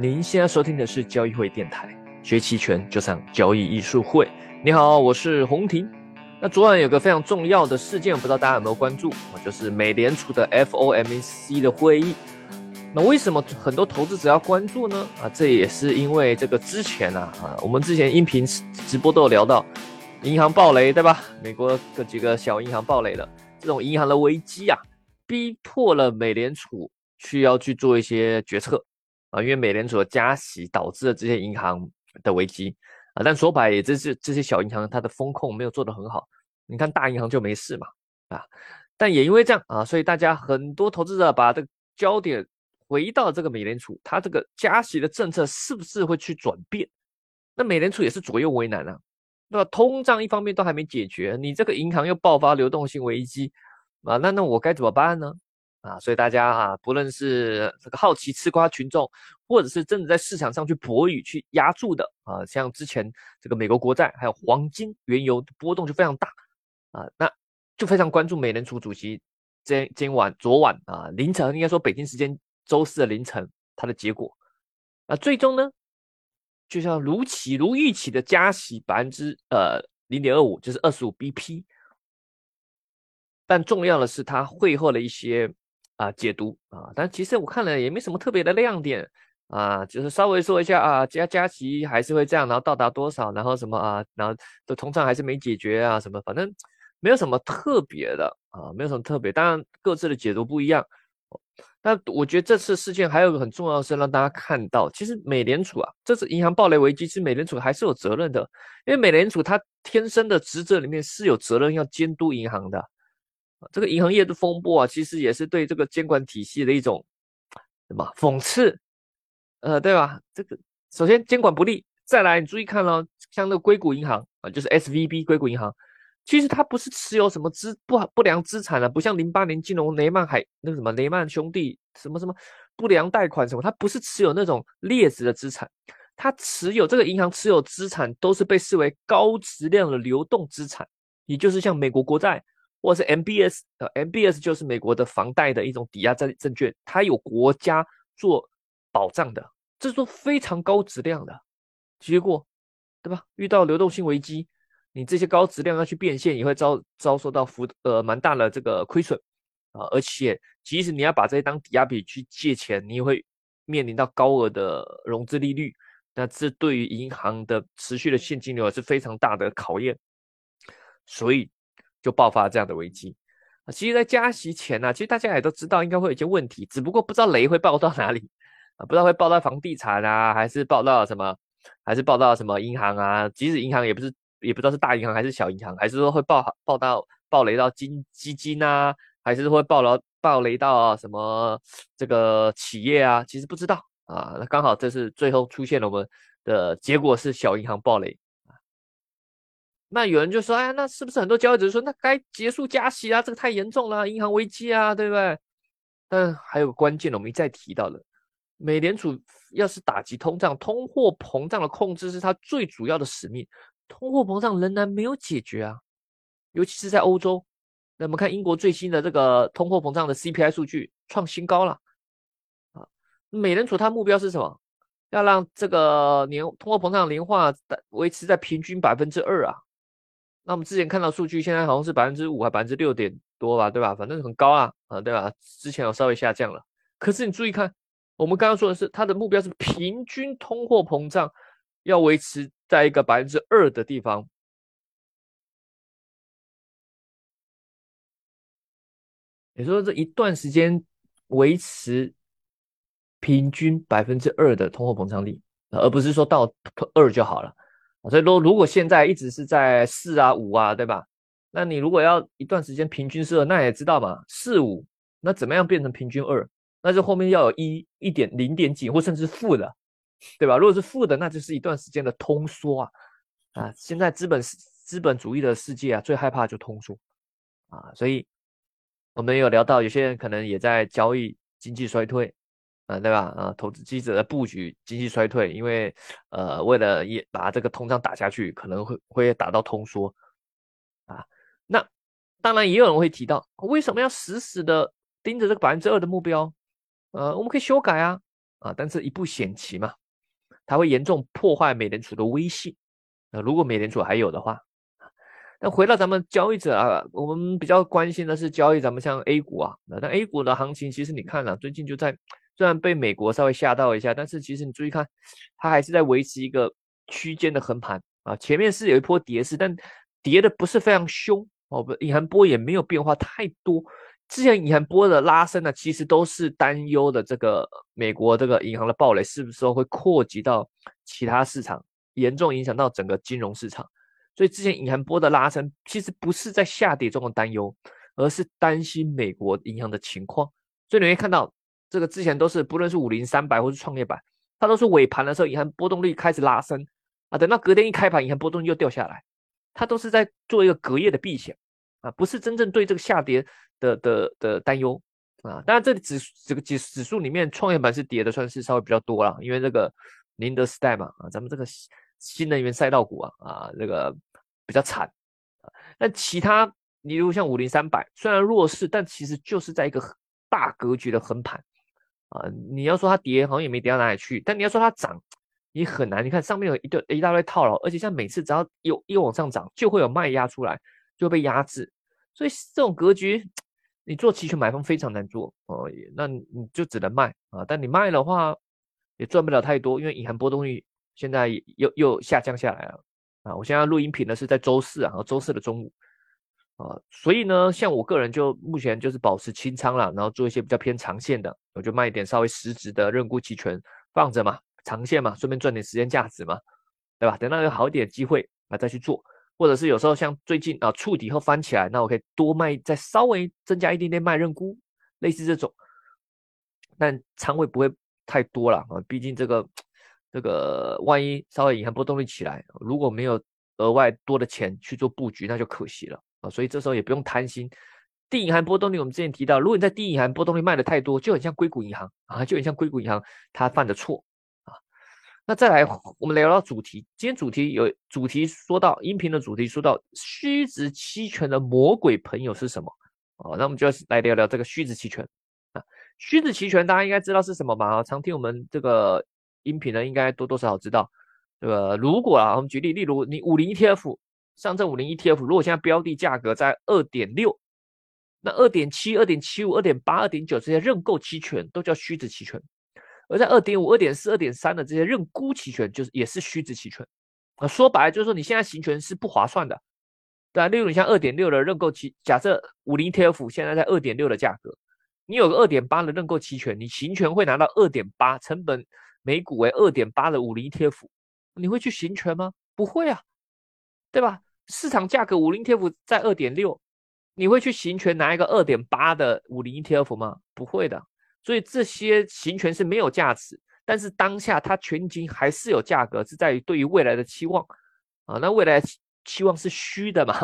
您现在收听的是交易会电台，学期权就上交易艺术会。你好，我是洪婷。那昨晚有个非常重要的事件，不知道大家有没有关注？就是美联储的 FOMC 的会议。那为什么很多投资者要关注呢？啊，这也是因为这个之前啊，啊，我们之前音频直播都有聊到，银行暴雷，对吧？美国的几个小银行暴雷了，这种银行的危机啊，逼迫了美联储去要去做一些决策。啊，因为美联储的加息导致了这些银行的危机啊，但说白也这是这些小银行它的风控没有做得很好。你看大银行就没事嘛，啊，但也因为这样啊，所以大家很多投资者把这个焦点回到这个美联储，它这个加息的政策是不是会去转变？那美联储也是左右为难啊，那通胀一方面都还没解决，你这个银行又爆发流动性危机啊，那那我该怎么办呢？啊，所以大家啊，不论是这个好奇吃瓜群众，或者是真的在市场上去博弈、去压住的啊，像之前这个美国国债还有黄金、原油波动就非常大啊，那就非常关注美联储主席今今晚、昨晚啊凌晨，应该说北京时间周四的凌晨，它的结果啊，最终呢，就像如期如预期的加息百分之呃零点二五，就是二十五 BP，但重要的是他会后的一些。啊，解读啊，但其实我看了也没什么特别的亮点啊，就是稍微说一下啊，加加息还是会这样，然后到达多少，然后什么啊，然后的通胀还是没解决啊，什么，反正没有什么特别的啊，没有什么特别，当然各自的解读不一样。但我觉得这次事件还有个很重要的是让大家看到，其实美联储啊，这次银行暴雷危机，其实美联储还是有责任的，因为美联储它天生的职责里面是有责任要监督银行的。这个银行业的风波啊，其实也是对这个监管体系的一种什么讽刺，呃，对吧？这个首先监管不力，再来你注意看了，像那个硅谷银行啊，就是 S V B 硅谷银行，其实它不是持有什么资不不良资产的，不像零八年金融雷曼海那个什么雷曼兄弟什么什么不良贷款什么，它不是持有那种劣质的资产，它持有这个银行持有资产都是被视为高质量的流动资产，也就是像美国国债。或是 MBS，呃，MBS 就是美国的房贷的一种抵押证证券，它有国家做保障的，这是非常高质量的。结果，对吧？遇到流动性危机，你这些高质量要去变现，也会遭遭受到幅呃蛮大的这个亏损啊。而且，即使你要把这些当抵押品去借钱，你也会面临到高额的融资利率，那这对于银行的持续的现金流也是非常大的考验。所以。就爆发这样的危机！其实，在加息前呢，其实大家也都知道应该会有一些问题，只不过不知道雷会爆到哪里啊，不知道会爆到房地产啊，还是爆到什么，还是爆到什么银行啊？即使银行也不是，也不知道是大银行还是小银行，还是说会爆爆到爆雷到金基金啊，还是会爆了爆雷到什么这个企业啊？其实不知道啊。那刚好这是最后出现了，我们的结果是小银行爆雷。那有人就说：“哎，那是不是很多交易者说，那该结束加息啊？这个太严重了，银行危机啊，对不对？”但还有个关键的，我们一再提到了，美联储要是打击通胀，通货膨胀的控制是它最主要的使命。通货膨胀仍然没有解决啊，尤其是在欧洲。那我们看英国最新的这个通货膨胀的 CPI 数据创新高了啊。美联储它目标是什么？要让这个年通货膨胀年化维持在平均百分之二啊。那我们之前看到数据，现在好像是百分之五还百分之六点多吧，对吧？反正很高啊，啊，对吧？之前有稍微下降了，可是你注意看，我们刚刚说的是它的目标是平均通货膨胀要维持在一个百分之二的地方。你说这一段时间维持平均百分之二的通货膨胀率，而不是说到二就好了。所以说，如果现在一直是在四啊五啊，对吧？那你如果要一段时间平均是二，那也知道嘛，四五，那怎么样变成平均二？那就后面要有一一点零点几，或甚至负的，对吧？如果是负的，那就是一段时间的通缩啊啊！现在资本资本主义的世界啊，最害怕就通缩啊，所以我们有聊到，有些人可能也在交易经济衰退。啊，对吧？啊，投资记者的布局经济衰退，因为呃，为了也把这个通胀打下去，可能会会打到通缩啊。那当然也有人会提到，为什么要死死的盯着这个百分之二的目标？呃，我们可以修改啊。啊，但是一步险棋嘛，它会严重破坏美联储的威信。那如果美联储还有的话，那回到咱们交易者啊，我们比较关心的是交易咱们像 A 股啊，那 A 股的行情其实你看了，最近就在虽然被美国稍微吓到一下，但是其实你注意看，它还是在维持一个区间的横盘啊，前面是有一波跌势，但跌的不是非常凶哦，不，隐含波也没有变化太多。之前隐含波的拉升呢，其实都是担忧的这个美国这个银行的暴雷是不是会扩及到其他市场，严重影响到整个金融市场。所以之前隐含波的拉升，其实不是在下跌中的担忧，而是担心美国银行的情况。所以你会看到这个之前都是不论是五零三百或是创业板，它都是尾盘的时候银行波动率开始拉升啊，等到隔天一开盘，银行波动又掉下来，它都是在做一个隔夜的避险啊，不是真正对这个下跌。的的的担忧啊，当然这里指这个指指数里面，创业板是跌的，算是稍微比较多了，因为这个宁德时代嘛啊，咱们这个新能源赛道股啊啊，这个比较惨啊。那其他，你如像五零三百，虽然弱势，但其实就是在一个大格局的横盘啊。你要说它跌，好像也没跌到哪里去，但你要说它涨，你很难。你看上面有一堆一大堆套牢，而且像每次只要有一往上涨，就会有卖压出来，就会被压制。所以这种格局。你做期权买方非常难做哦，那你就只能卖啊。但你卖的话，也赚不了太多，因为隐含波动率现在又又下降下来了啊。我现在录音频呢是在周四啊，周四的中午啊，所以呢，像我个人就目前就是保持清仓了，然后做一些比较偏长线的，我就卖一点稍微实质的认沽期权放着嘛，长线嘛，顺便赚点时间价值嘛，对吧？等到有好一点机会啊再去做。或者是有时候像最近啊触底后翻起来，那我可以多卖，再稍微增加一点点卖认沽，类似这种，但仓位不会太多了啊，毕竟这个这个万一稍微隐含波动率起来，如果没有额外多的钱去做布局，那就可惜了啊，所以这时候也不用贪心。低隐含波动率我们之前提到，如果你在低隐含波动率卖的太多，就很像硅谷银行啊，就很像硅谷银行它犯的错啊。那再来，我们聊聊主题。今天主题有主题说到音频的主题，说到虚值期权的魔鬼朋友是什么？哦，那我们就要来聊聊这个虚值期权啊。虚值期权大家应该知道是什么吧？啊常听我们这个音频的，应该多多少少知道。这个如果啊，我们举例，例如你五零 ETF 上证五零 ETF，如果现在标的价格在二点六，那二点七、二点七五、二点八、二点九这些认购期权都叫虚值期权。而在二点五、二点四、二点三的这些认沽期权，就是也是虚值期权啊。说白了就是说，你现在行权是不划算的，对啊。例如你像二点六的认购期，假设五零 ETF 现在在二点六的价格，你有个二点八的认购期权，你行权会拿到二点八，成本每股为二点八的五零 ETF，你会去行权吗？不会啊，对吧？市场价格五零 ETF 在二点六，你会去行权拿一个二点八的五零 ETF 吗？不会的。所以这些行权是没有价值，但是当下它全金还是有价格，是在于对于未来的期望啊。那未来期望是虚的嘛？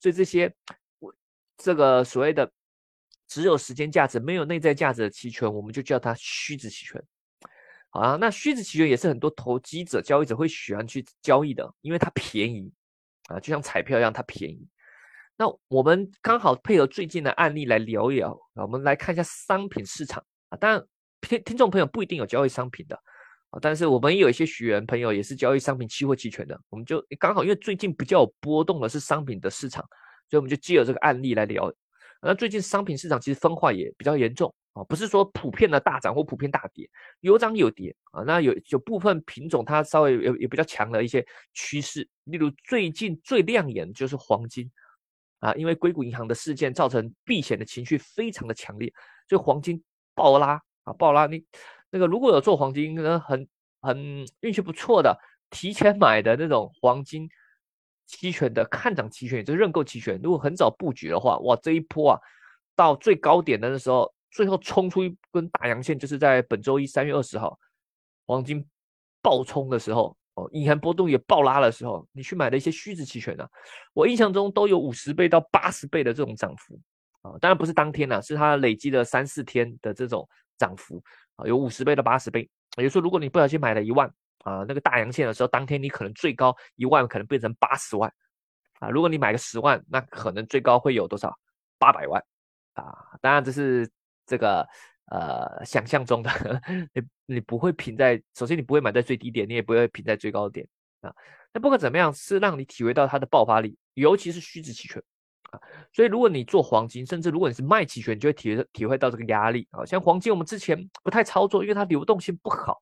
所以这些这个所谓的只有时间价值没有内在价值的期权，我们就叫它虚值期权。啊，那虚值期权也是很多投机者、交易者会喜欢去交易的，因为它便宜啊，就像彩票一样，它便宜。那我们刚好配合最近的案例来聊一聊啊，我们来看一下商品市场啊。当然，听听众朋友不一定有交易商品的啊，但是我们也有一些学员朋友也是交易商品期货期权的，我们就刚好因为最近比较有波动的是商品的市场，所以我们就借了这个案例来聊。那最近商品市场其实分化也比较严重啊，不是说普遍的大涨或普遍大跌，有涨有跌啊。那有有部分品种它稍微有有比较强的一些趋势，例如最近最亮眼就是黄金啊，因为硅谷银行的事件造成避险的情绪非常的强烈，所以黄金。暴拉啊，暴拉！你那个如果有做黄金，很很运气不错的，提前买的那种黄金期权的看涨期权，也就是认购期权，如果很早布局的话，哇，这一波啊，到最高点的那时候，最后冲出一根大阳线，就是在本周一三月二十号，黄金暴冲的时候，哦，隐含波动也暴拉的时候，你去买的一些虚值期权呢，我印象中都有五十倍到八十倍的这种涨幅。啊，当然不是当天了，是它累积了三四天的这种涨幅啊，有五十倍到八十倍。也就是说，如果你不小心买了一万啊，那个大阳线的时候，当天你可能最高一万可能变成八十万啊。如果你买个十万，那可能最高会有多少？八百万啊。当然这是这个呃想象中的，你你不会平在，首先你不会买在最低点，你也不会平在最高点啊。那不管怎么样，是让你体会到它的爆发力，尤其是虚值期权啊。所以如果你做黄金，甚至如果你是卖期权，你就会体体会到这个压力啊。像黄金，我们之前不太操作，因为它流动性不好。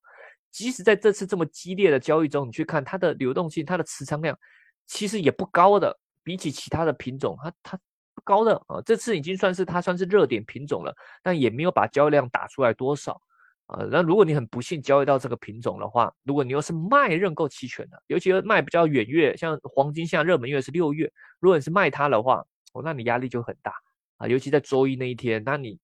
即使在这次这么激烈的交易中，你去看它的流动性，它的持仓量其实也不高的，比起其他的品种，它它高的啊。这次已经算是它算是热点品种了，但也没有把交易量打出来多少啊。那如果你很不幸交易到这个品种的话，如果你又是卖认购期权的，尤其是卖比较远月，像黄金，像热门月是六月，如果你是卖它的话，哦，那你压力就很大啊。尤其在周一那一天，那你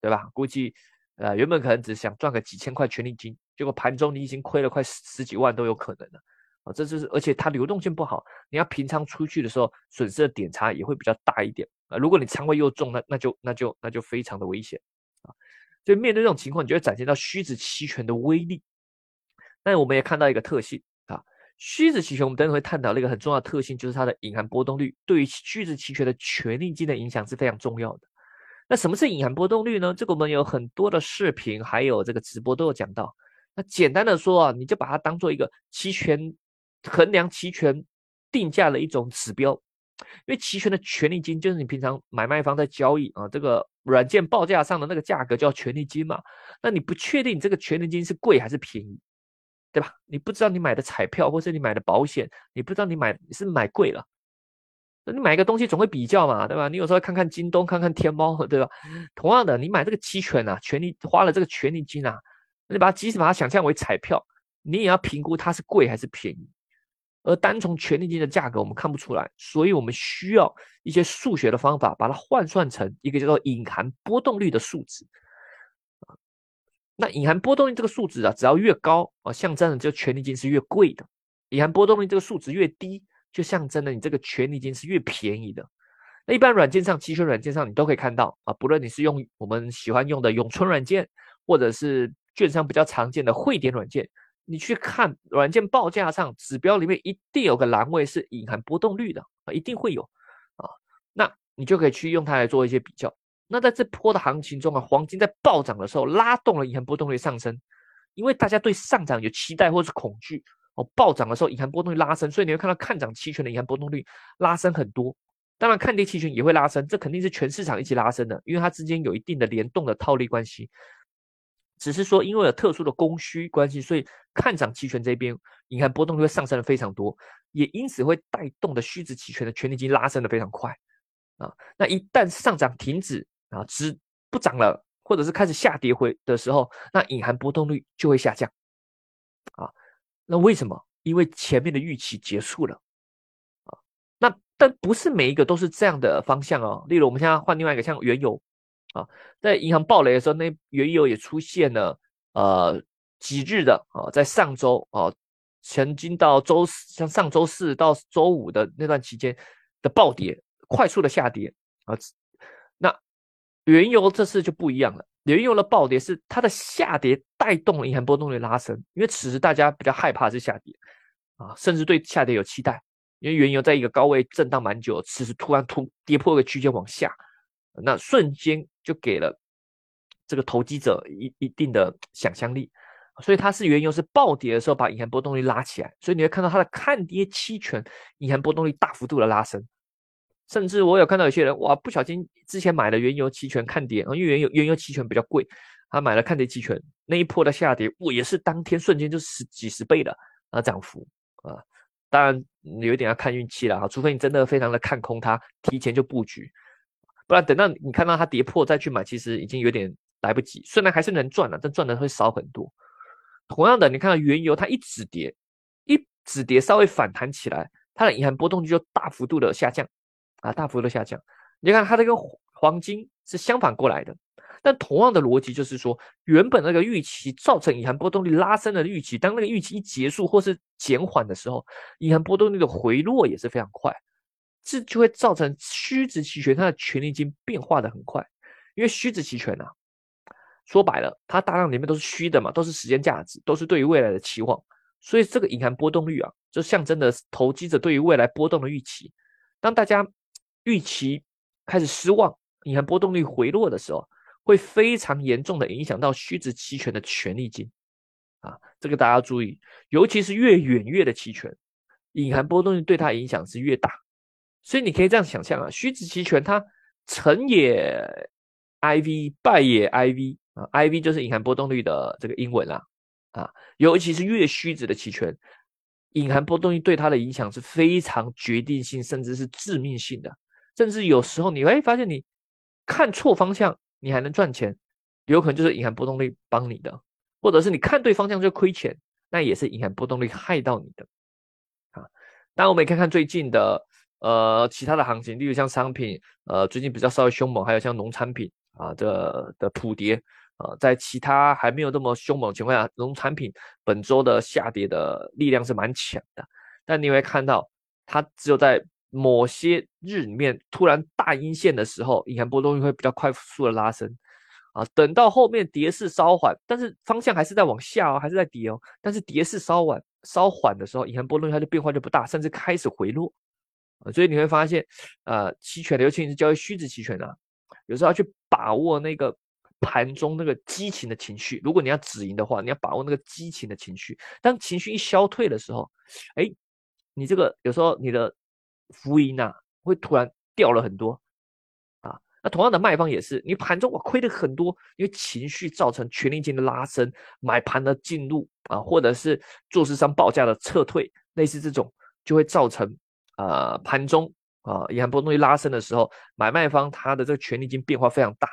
对吧？估计呃原本可能只想赚个几千块权利金。结果盘中你已经亏了快十十几万都有可能的啊！这就是而且它流动性不好，你要平仓出去的时候，损失的点差也会比较大一点啊！如果你仓位又重，那那就那就那就非常的危险啊！所以面对这种情况，你就会展现到虚值期权的威力。那我们也看到一个特性啊，虚值期权我们等会会探讨的一个很重要的特性，就是它的隐含波动率对于虚值期权的权利金的影响是非常重要的。那什么是隐含波动率呢？这个我们有很多的视频还有这个直播都有讲到。那简单的说啊，你就把它当做一个期权衡量期权定价的一种指标，因为期权的权利金就是你平常买卖方在交易啊，这个软件报价上的那个价格叫权利金嘛。那你不确定这个权利金是贵还是便宜，对吧？你不知道你买的彩票或是你买的保险，你不知道你买你是买贵了，那你买一个东西总会比较嘛，对吧？你有时候看看京东，看看天猫，对吧？同样的，你买这个期权啊，权利花了这个权利金啊。你把它即使把它想象为彩票，你也要评估它是贵还是便宜。而单从权利金的价格，我们看不出来，所以我们需要一些数学的方法，把它换算成一个叫做隐含波动率的数值。那隐含波动率这个数值啊，只要越高啊，象征的这权利金是越贵的；隐含波动率这个数值越低，就象征的你这个权利金是越便宜的。那一般软件上，期权软件上你都可以看到啊，不论你是用我们喜欢用的永春软件，或者是券商比较常见的汇点软件，你去看软件报价上指标里面一定有个栏位是隐含波动率的，一定会有啊，那你就可以去用它来做一些比较。那在这波的行情中啊，黄金在暴涨的时候拉动了隐含波动率上升，因为大家对上涨有期待或是恐惧哦，暴涨的时候隐含波动率拉升，所以你会看到看涨期权的隐含波动率拉升很多。当然看跌期权也会拉升，这肯定是全市场一起拉升的，因为它之间有一定的联动的套利关系。只是说，因为有特殊的供需关系，所以看涨期权这边隐含波动率会上升的非常多，也因此会带动的虚值期权的权利金拉升的非常快啊。那一旦上涨停止啊，只不涨了，或者是开始下跌回的时候，那隐含波动率就会下降啊。那为什么？因为前面的预期结束了啊。那但不是每一个都是这样的方向哦。例如，我们现在换另外一个，像原油。啊，在银行暴雷的时候，那原油也出现了呃几日的啊，在上周啊，曾经到周四，像上周四到周五的那段期间的暴跌，快速的下跌啊。那原油这次就不一样了，原油的暴跌是它的下跌带动了银行波动率拉升，因为此时大家比较害怕是下跌啊，甚至对下跌有期待，因为原油在一个高位震荡蛮久，此时突然突跌破一个区间往下。那瞬间就给了这个投机者一一定的想象力，所以它是原油是暴跌的时候把隐含波动率拉起来，所以你会看到它的看跌期权隐含波动率大幅度的拉升，甚至我有看到有些人哇不小心之前买了原油期权看跌啊，因为原油原油期权比较贵，他买了看跌期权那一波的下跌，我也是当天瞬间就十几十倍的啊涨幅啊，当然有一点要看运气了哈，除非你真的非常的看空它，提前就布局。不然等到你看到它跌破再去买，其实已经有点来不及。虽然还是能赚了，但赚的会少很多。同样的，你看到原油它一止跌，一止跌稍微反弹起来，它的隐含波动率就大幅度的下降啊，大幅度下降。你看它这个黄金是相反过来的，但同样的逻辑就是说，原本那个预期造成隐含波动率拉升的预期，当那个预期一结束或是减缓的时候，隐含波动率的回落也是非常快。这就会造成虚值期权它的权利金变化的很快，因为虚值期权啊，说白了，它大量里面都是虚的嘛，都是时间价值，都是对于未来的期望，所以这个隐含波动率啊，就象征的投机者对于未来波动的预期。当大家预期开始失望，隐含波动率回落的时候，会非常严重的影响到虚值期权的权利金啊，这个大家要注意，尤其是越远越的期权，隐含波动率对它影响是越大。所以你可以这样想象啊，虚值期权它成也 IV，败也 IV 啊，IV 就是隐含波动率的这个英文啦啊，尤其是越虚值的期权，隐含波动率对它的影响是非常决定性，甚至是致命性的。甚至有时候你会发现，你看错方向，你还能赚钱，有可能就是隐含波动率帮你的，或者是你看对方向就亏钱，那也是隐含波动率害到你的啊。当然，我们也看看最近的呃其他的行情，例如像商品，呃最近比较稍微凶猛，还有像农产品啊的的普跌啊，在其他还没有那么凶猛情况下，农产品本周的下跌的力量是蛮强的，但你会看到它只有在。某些日里面突然大阴线的时候，隐含波动率会比较快速的拉升，啊，等到后面跌势稍缓，但是方向还是在往下哦，还是在跌哦，但是跌势稍缓稍缓的时候，隐含波动率它的变化就不大，甚至开始回落，所以你会发现，呃，期权的尤其是交易虚值期权啊，有时候要去把握那个盘中那个激情的情绪，如果你要止盈的话，你要把握那个激情的情绪，当情绪一消退的时候，哎，你这个有时候你的。浮盈呐，会突然掉了很多啊。那同样的卖方也是，你盘中我亏的很多，因为情绪造成权力金的拉升，买盘的进入啊，或者是做市商报价的撤退，类似这种就会造成啊盘中啊银行波动率拉升的时候，买卖方他的这个权利金变化非常大。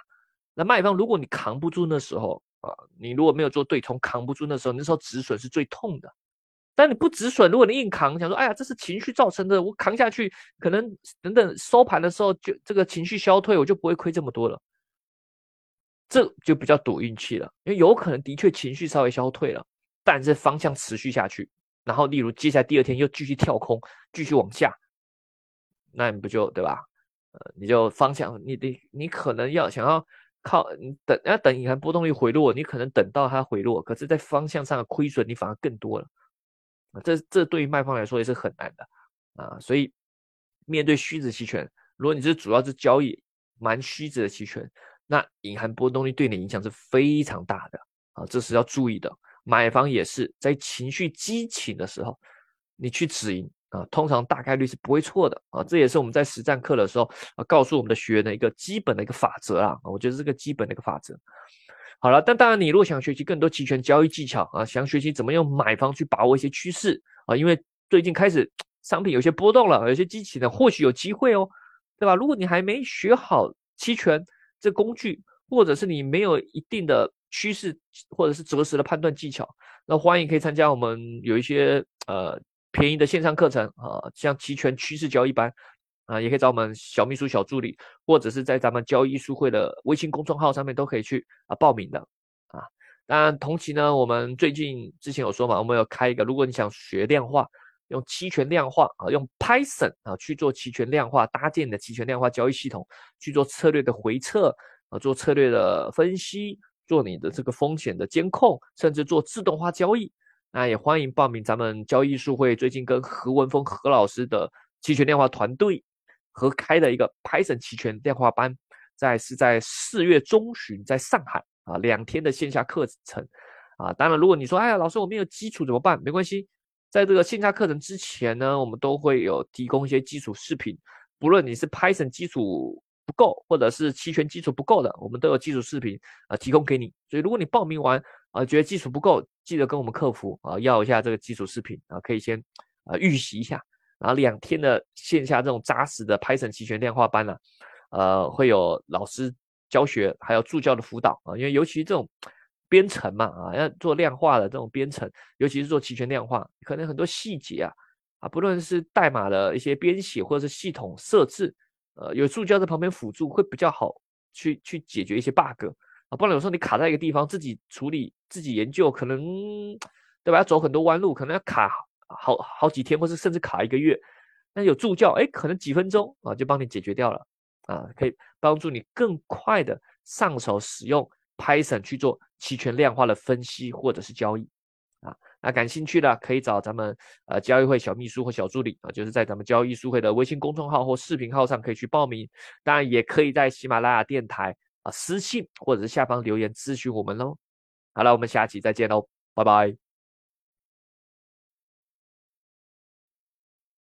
那卖方如果你扛不住那时候啊，你如果没有做对冲，扛不住那时候，那时候止损是最痛的。但你不止损，如果你硬扛，想说，哎呀，这是情绪造成的，我扛下去，可能等等收盘的时候就这个情绪消退，我就不会亏这么多了。这就比较赌运气了，因为有可能的确情绪稍微消退了，但是方向持续下去，然后例如接下来第二天又继续跳空，继续往下，那你不就对吧？呃，你就方向，你得你可能要想要靠你等要等隐含波动率回落，你可能等到它回落，可是在方向上的亏损你反而更多了。这这对于卖方来说也是很难的啊，所以面对虚值期权，如果你是主要是交易蛮虚值的期权，那隐含波动率对你影响是非常大的啊，这是要注意的。买方也是在情绪激情的时候，你去止盈啊，通常大概率是不会错的啊，这也是我们在实战课的时候啊，告诉我们的学员的一个基本的一个法则啊，我觉得这个基本的一个法则。好了，但当然，你如果想学习更多期权交易技巧啊，想学习怎么用买方去把握一些趋势啊，因为最近开始商品有些波动了，有些机器呢或许有机会哦，对吧？如果你还没学好期权这工具，或者是你没有一定的趋势或者是择时的判断技巧，那欢迎可以参加我们有一些呃便宜的线上课程啊，像期权趋势交易班。啊，也可以找我们小秘书、小助理，或者是在咱们交易书会的微信公众号上面都可以去啊报名的啊。当然，同期呢，我们最近之前有说嘛，我们要开一个，如果你想学量化，用期权量化啊，用 Python 啊去做期权量化，搭建的期权量化交易系统，去做策略的回测啊，做策略的分析，做你的这个风险的监控，甚至做自动化交易，那也欢迎报名咱们交易术会最近跟何文峰何老师的期权量化团队。合开的一个 Python 期权量化班，在是在四月中旬在上海啊两天的线下课程啊，当然如果你说哎呀老师我没有基础怎么办？没关系，在这个线下课程之前呢，我们都会有提供一些基础视频，不论你是 Python 基础不够，或者是期权基础不够的，我们都有基础视频啊提供给你。所以如果你报名完啊觉得基础不够，记得跟我们客服啊要一下这个基础视频啊，可以先啊预习一下。然后两天的线下这种扎实的 Python 期权量化班呢，呃，会有老师教学，还有助教的辅导啊。因为尤其这种编程嘛，啊，要做量化的这种编程，尤其是做期权量化，可能很多细节啊，啊，不论是代码的一些编写或者是系统设置，呃，有助教在旁边辅助会比较好去去解决一些 bug 啊。不然有时候你卡在一个地方，自己处理、自己研究，可能对吧？要走很多弯路，可能要卡。好好几天，或是甚至卡一个月，那有助教，哎，可能几分钟啊就帮你解决掉了，啊，可以帮助你更快的上手使用 Python 去做期权量化的分析或者是交易，那感兴趣的可以找咱们呃交易会小秘书或小助理啊，就是在咱们交易书会的微信公众号或视频号上可以去报名，当然也可以在喜马拉雅电台啊私信或者是下方留言咨询我们喽。好了，我们下期再见喽，拜拜。